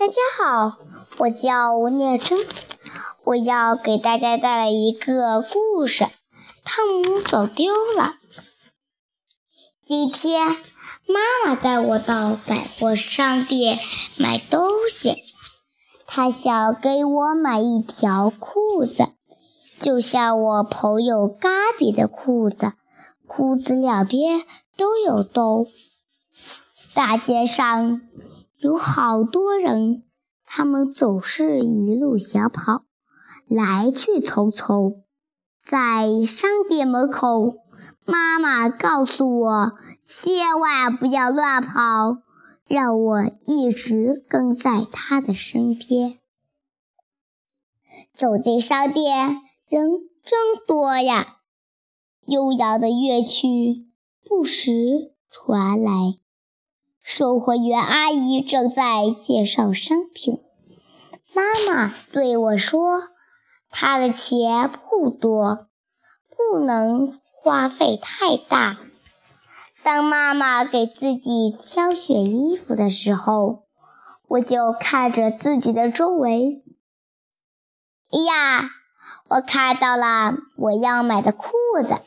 大家好，我叫吴念真，我要给大家带来一个故事。汤姆走丢了。今天，妈妈带我到百货商店买东西，她想给我买一条裤子，就像我朋友嘎比的裤子，裤子两边都有洞。大街上。有好多人，他们总是一路小跑，来去匆匆。在商店门口，妈妈告诉我千万不要乱跑，让我一直跟在她的身边。走进商店，人真多呀，悠扬的乐曲不时传来。售货员阿姨正在介绍商品。妈妈对我说：“她的钱不多，不能花费太大。”当妈妈给自己挑选衣服的时候，我就看着自己的周围。哎呀，我看到了我要买的裤子！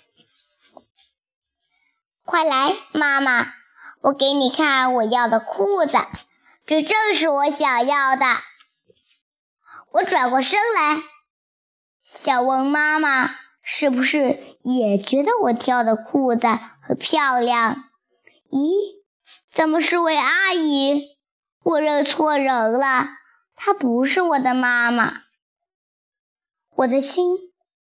快来，妈妈！我给你看我要的裤子，这正是我想要的。我转过身来，想问妈妈，是不是也觉得我挑的裤子很漂亮？咦，怎么是位阿姨？我认错人了，她不是我的妈妈。我的心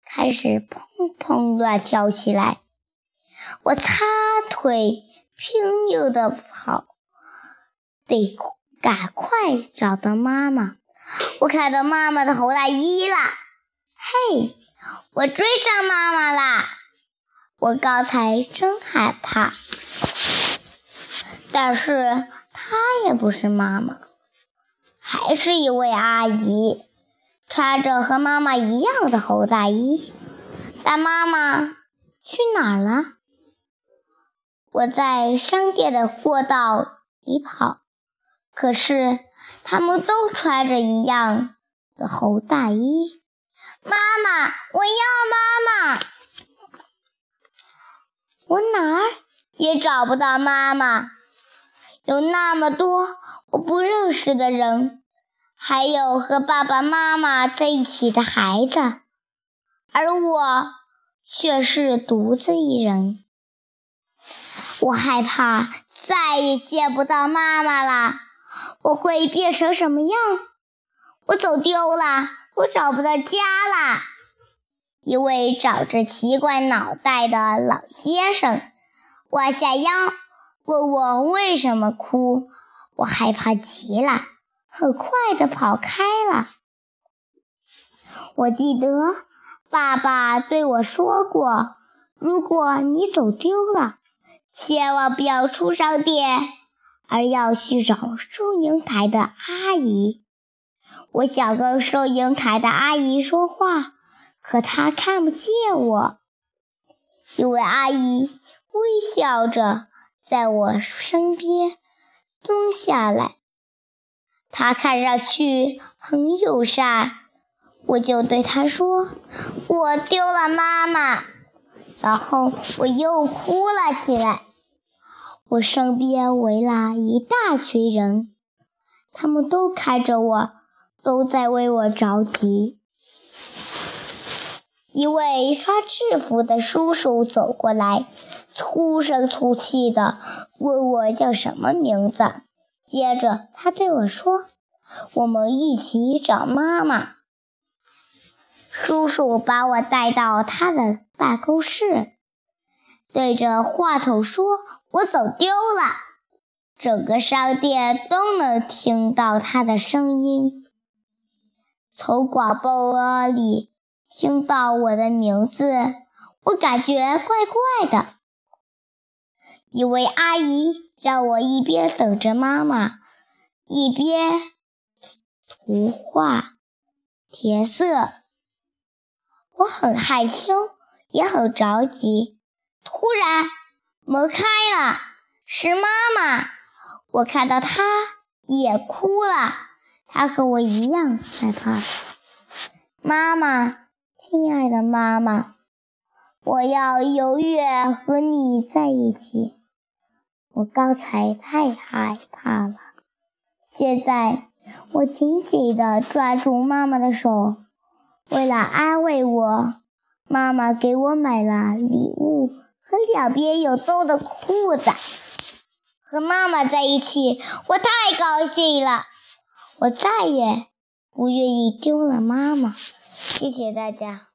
开始砰砰乱跳起来，我擦腿。拼命的跑，得赶快找到妈妈。我看到妈妈的红大衣了，嘿，我追上妈妈啦！我刚才真害怕，但是她也不是妈妈，还是一位阿姨，穿着和妈妈一样的红大衣。但妈妈去哪儿了？我在商店的过道里跑，可是他们都穿着一样的红大衣。妈妈，我要妈妈！我哪儿也找不到妈妈。有那么多我不认识的人，还有和爸爸妈妈在一起的孩子，而我却是独自一人。我害怕再也见不到妈妈了，我会变成什么样？我走丢了，我找不到家了。一位长着奇怪脑袋的老先生弯下腰问我为什么哭，我害怕极了，很快地跑开了。我记得爸爸对我说过，如果你走丢了。千万不要出商店，而要去找收银台的阿姨。我想跟收银台的阿姨说话，可她看不见我。一位阿姨微笑着在我身边蹲下来，她看上去很友善。我就对她说：“我丢了妈妈。”然后我又哭了起来。我身边围了一大群人，他们都看着我，都在为我着急。一位穿制服的叔叔走过来，粗声粗气地问我叫什么名字。接着他对我说：“我们一起找妈妈。”叔叔把我带到他的办公室，对着话筒说：“我走丢了。”整个商店都能听到他的声音。从广播里听到我的名字，我感觉怪怪的。一位阿姨让我一边等着妈妈，一边涂画、填色。我很害羞，也很着急。突然，门开了，是妈妈。我看到她也哭了，她和我一样害怕。妈妈，亲爱的妈妈，我要永远和你在一起。我刚才太害怕了，现在我紧紧地抓住妈妈的手。为了安慰我，妈妈给我买了礼物和两边有洞的裤子。和妈妈在一起，我太高兴了。我再也不愿意丢了妈妈。谢谢大家。